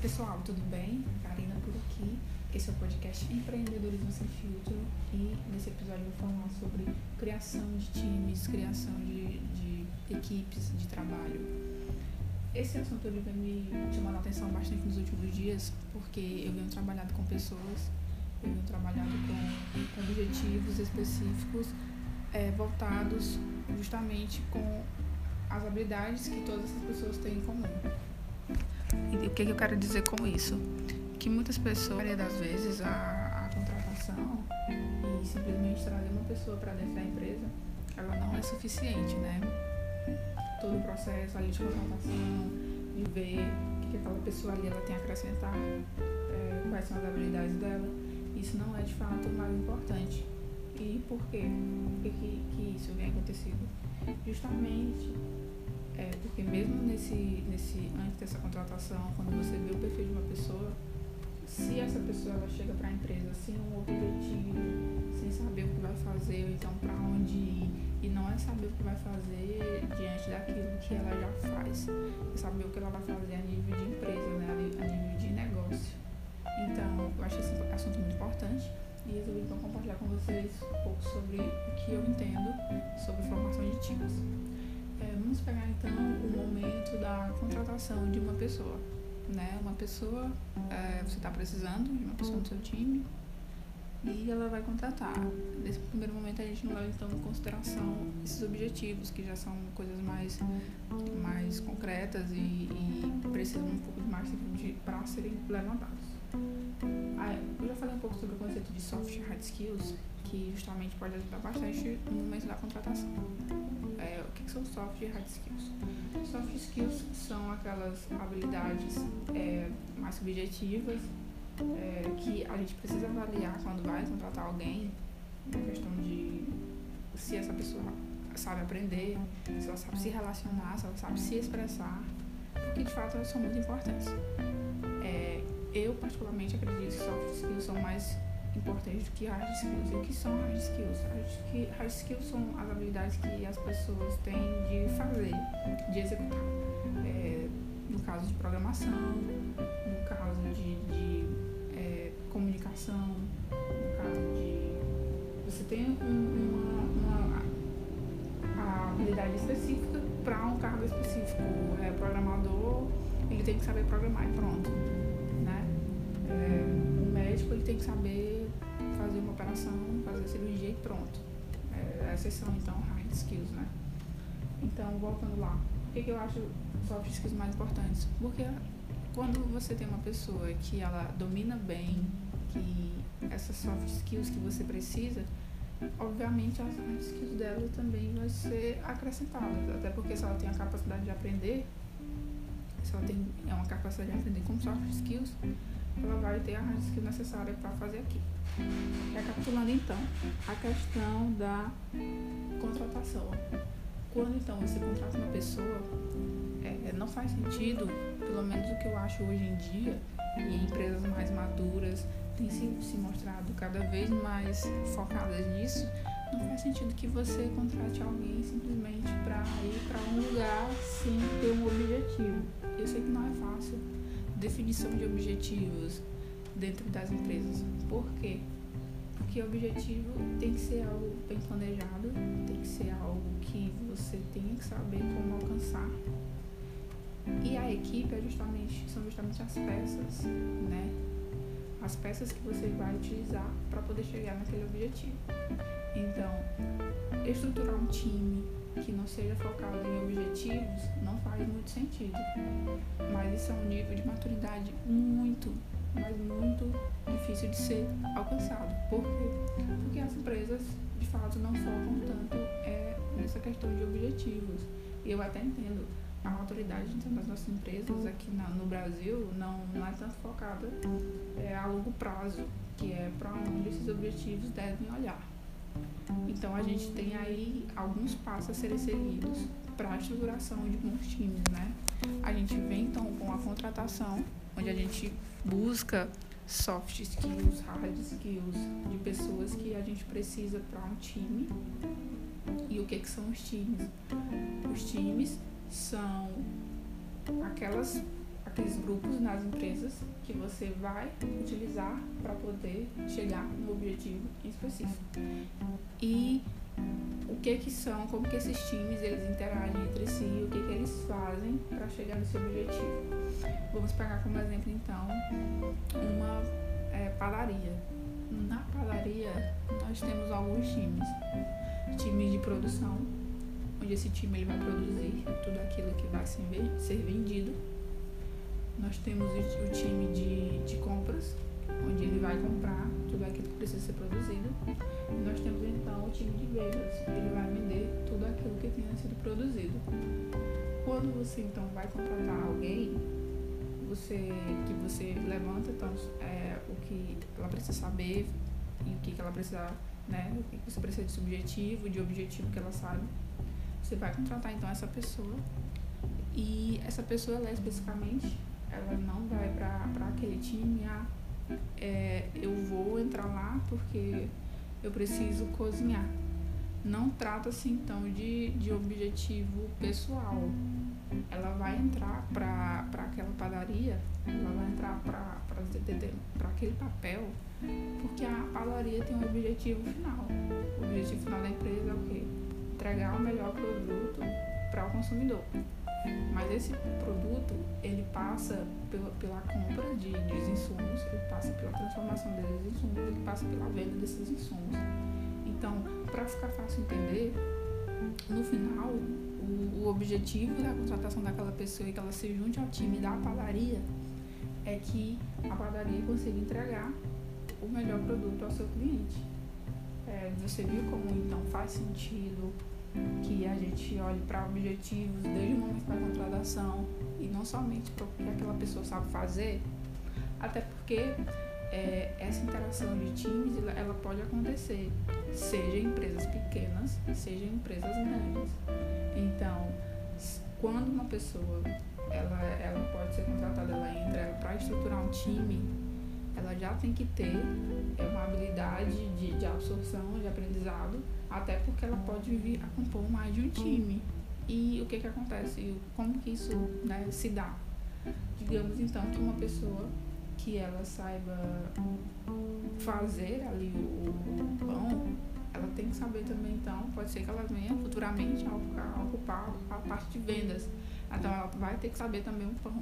pessoal, tudo bem? Karina por aqui. Esse é o podcast Empreendedorismo Sem Filtro e nesse episódio eu vou falar sobre criação de times, criação de, de equipes de trabalho. Esse assunto vem me chamando a atenção bastante nos últimos dias porque eu venho trabalhado com pessoas, eu venho trabalhado com, com objetivos específicos é, voltados justamente com as habilidades que todas essas pessoas têm em comum. E o que, que eu quero dizer com isso? Que muitas pessoas, a maioria das vezes, a, a contratação e simplesmente trazer uma pessoa para dentro da empresa, ela não é suficiente, né? Todo o processo ali de contratação, de ver o que, que aquela pessoa ali ela tem a acrescentar, é, quais são as habilidades dela, isso não é de fato o mais importante. E por quê? Por que, que, que isso vem acontecendo? Justamente é, porque mesmo nesse, nesse, antes dessa contratação, quando você vê o perfil de uma pessoa, se essa pessoa ela chega para a empresa sem um objetivo, sem saber o que vai fazer, ou então para onde ir, e não é saber o que vai fazer diante daquilo que ela já faz, é saber o que ela vai fazer a nível de empresa, né, a nível de negócio. Então, eu acho esse assunto muito importante e resolvi então compartilhar com vocês um pouco sobre o que eu entendo sobre formação de times. É, vamos pegar então o momento da contratação de uma pessoa. Né? Uma pessoa, é, você está precisando de uma pessoa no seu time e ela vai contratar. Nesse primeiro momento a gente não leva então em consideração esses objetivos, que já são coisas mais, mais concretas e, e precisam um pouco de mais para serem levantados. Ah, eu já falei um pouco sobre o conceito de soft e hard skills, que justamente pode ajudar bastante no momento da contratação. É, o que, são soft e hard skills? Soft skills são aquelas habilidades é, mais subjetivas é, que a gente precisa avaliar quando vai contratar alguém, na questão de se essa pessoa sabe aprender, se ela sabe se relacionar, se ela sabe se expressar, porque de fato elas são muito importantes. Eu particularmente acredito que soft skills são mais importantes do que hard skills. E o que são hard skills? Hard, skills são as habilidades que as pessoas têm de fazer, de executar. É, no caso de programação, no caso de, de é, comunicação, no caso de. Você tem um, uma, uma habilidade específica para um cargo específico. É, programador, ele tem que saber programar e pronto. Né? É, o médico ele tem que saber fazer uma operação, fazer a cirurgia e pronto. É, são então hard skills, né? Então, voltando lá, o que, que eu acho soft skills mais importantes? Porque quando você tem uma pessoa que ela domina bem, que essas soft skills que você precisa, obviamente as hard skills dela também vai ser acrescentadas. Até porque se ela tem a capacidade de aprender, se ela tem é uma capacidade de aprender com soft skills, ela vai ter a hard skill necessária para fazer aqui. Recapitulando então, a questão da contratação. Quando então você contrata uma pessoa, é, não faz sentido, pelo menos o que eu acho hoje em dia, e empresas mais maduras têm se, se mostrado cada vez mais focadas nisso, não faz sentido que você contrate alguém simplesmente para ir para um lugar sem ter um objetivo. Eu sei que não é fácil. Definição de objetivos, dentro das empresas. Por quê? Porque o objetivo tem que ser algo bem planejado, tem que ser algo que você tem que saber como alcançar. E a equipe é justamente, são justamente as peças, né? As peças que você vai utilizar para poder chegar naquele objetivo. Então, estruturar um time que não seja focado em objetivos não faz muito sentido. Mas isso é um nível de maturidade muito, mas muito difícil de ser alcançado. Por quê? Porque as empresas, de fato, não focam tanto é, nessa questão de objetivos. E eu até entendo a maturidade das nossas empresas aqui na, no Brasil não, não é tanto focada é, a longo prazo, que é para onde esses objetivos devem olhar. Então a gente tem aí alguns passos a serem seguidos para a estruturação de bons times, né? A gente vem então com a contratação, onde a gente busca soft skills, hard skills de pessoas que a gente precisa para um time. E o que, que são os times? Os times são aquelas aqueles grupos nas empresas que você vai utilizar para poder chegar no objetivo em específico. E o que que são, como que esses times eles interagem entre si, o que que eles fazem para chegar nesse objetivo. Vamos pegar como exemplo então uma é, padaria. Na padaria nós temos alguns times, times de produção, onde esse time ele vai produzir tudo aquilo que vai ser vendido. Nós temos o time de, de compras, onde ele vai comprar tudo aquilo que precisa ser produzido. E nós temos então o time de vendas, ele vai vender tudo aquilo que tenha sido produzido. Quando você então vai contratar alguém, você que você levanta então é, o que ela precisa saber e o que, que ela precisa, né? O que você precisa de subjetivo, de objetivo que ela sabe. Você vai contratar então essa pessoa e essa pessoa ela especificamente ela não vai para aquele time, ah, é, eu vou entrar lá porque eu preciso cozinhar. Não trata-se então de, de objetivo pessoal. Ela vai entrar para aquela padaria, ela vai entrar para aquele papel, porque a padaria tem um objetivo final. O objetivo final da empresa é o quê? Entregar o melhor produto para o consumidor. Mas esse produto, ele passa pela, pela compra de, de insumos, ele passa pela transformação desses insumos, ele passa pela venda desses insumos. Então, para ficar fácil entender, no final, o, o objetivo da contratação daquela pessoa e que ela se junte ao time da padaria é que a padaria consiga entregar o melhor produto ao seu cliente. É, você viu como então faz sentido que a gente olhe para objetivos desde o momento da contratação e não somente para o que aquela pessoa sabe fazer, até porque é, essa interação de times ela pode acontecer, seja em empresas pequenas, seja em empresas grandes. Então, quando uma pessoa ela, ela pode ser contratada, ela entra para estruturar um time, ela já tem que ter é, uma habilidade de, de absorção, de aprendizado até porque ela pode vir a compor mais de um time. E o que que acontece? Como que isso né, se dá? Digamos então que uma pessoa que ela saiba fazer ali o, o pão, ela tem que saber também então, pode ser que ela venha futuramente a ocupar a parte de vendas. Então ela vai ter que saber também o pão.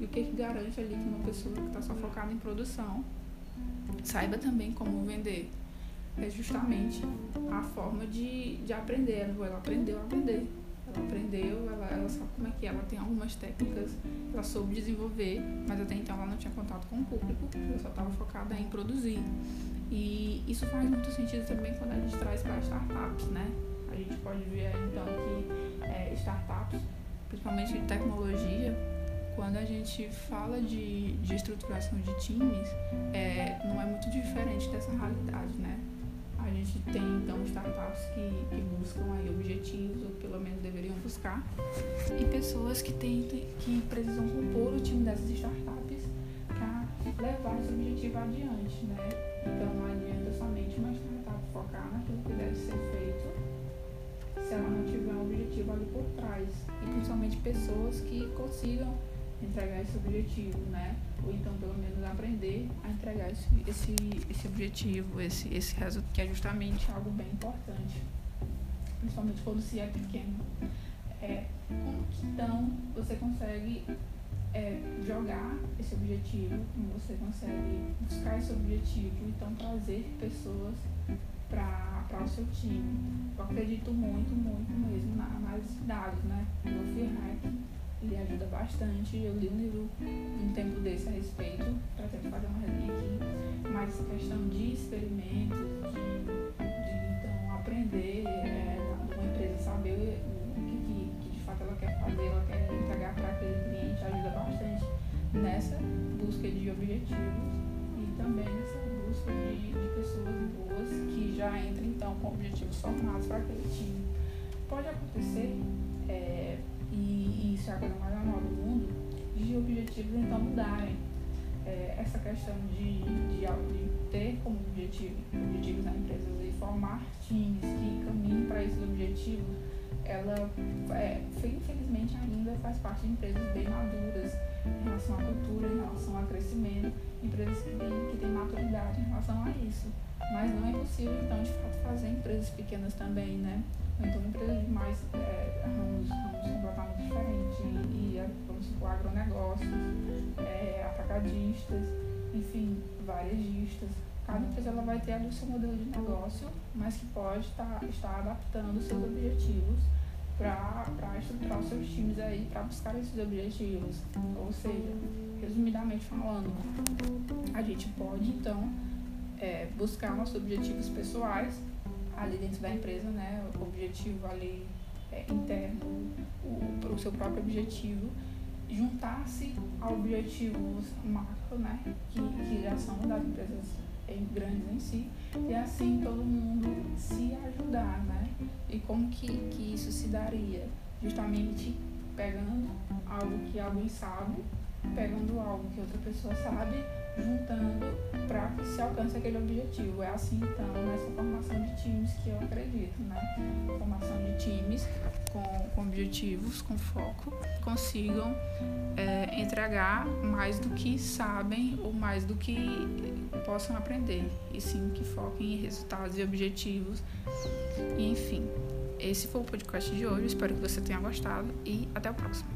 E o que, que garante ali que uma pessoa que está só focada em produção saiba também como vender é justamente a forma de, de aprender. Ela aprendeu a aprender. Ela aprendeu, ela, ela sabe como é que é. ela tem algumas técnicas, ela soube desenvolver, mas até então ela não tinha contato com o público, ela só estava focada em produzir. E isso faz muito sentido também quando a gente traz para startups, né? A gente pode ver então que é, startups, principalmente de tecnologia, quando a gente fala de, de estruturação de times, é, não é muito diferente dessa realidade, né? A gente tem então startups que, que buscam aí objetivos, ou pelo menos deveriam buscar, e pessoas que, têm, que precisam compor o time dessas startups para levar esse objetivo adiante, né? Então pessoas que consigam entregar esse objetivo, né? Ou então pelo menos aprender a entregar esse, esse, esse objetivo, esse, esse resultado, que é justamente algo bem importante, principalmente quando se é pequeno. É, então você consegue é, jogar esse objetivo, você consegue buscar esse objetivo, então trazer pessoas para o seu time. Eu acredito muito, muito mesmo na análise de dados, né? No FIRAC ele ajuda bastante. Eu li um livro um tempo desse a respeito, pretendo fazer uma resenha aqui, mas questão de experimentos, de formados para aquele time. Pode acontecer é, e, e isso é a coisa mais normal do mundo, de objetivos então mudarem. É, essa questão de, de, de, ter como objetivo objetivos na empresa e formar times que caminhem para esses objetivos ela, é, infelizmente, ainda faz parte de empresas bem maduras em relação à cultura, em relação ao crescimento, empresas que têm, que têm maturidade em relação a isso. Mas não é possível, então, de fato, fazer empresas pequenas também, né? Então, empresas de mais é, ramos, ramos completamente diferentes, e, vamos supor, agronegócios, é, atacadistas, enfim, varejistas. Cada empresa ela vai ter ali o seu modelo de negócio, mas que pode tá, estar adaptando seus objetivos para estruturar os seus times aí para buscar esses objetivos. Ou seja, resumidamente falando, a gente pode então é, buscar nossos objetivos pessoais ali dentro da empresa, né? O objetivo ali é, interno, o, o seu próprio objetivo, juntar-se a objetivos macro, né? Que, que já são das empresas grandes em si, e assim todo mundo se ajudar, né? E como que, que isso se daria? Justamente pegando algo que alguém sabe, pegando algo que outra pessoa sabe, juntando para que se alcance aquele objetivo. É assim então nessa formação de times que eu acredito, né? Formação de times com, com objetivos, com foco, consigam é, entregar mais do que sabem ou mais do que possam aprender, e sim que foquem em resultados e objetivos. E, enfim, esse foi o podcast de hoje. Espero que você tenha gostado e até o próximo.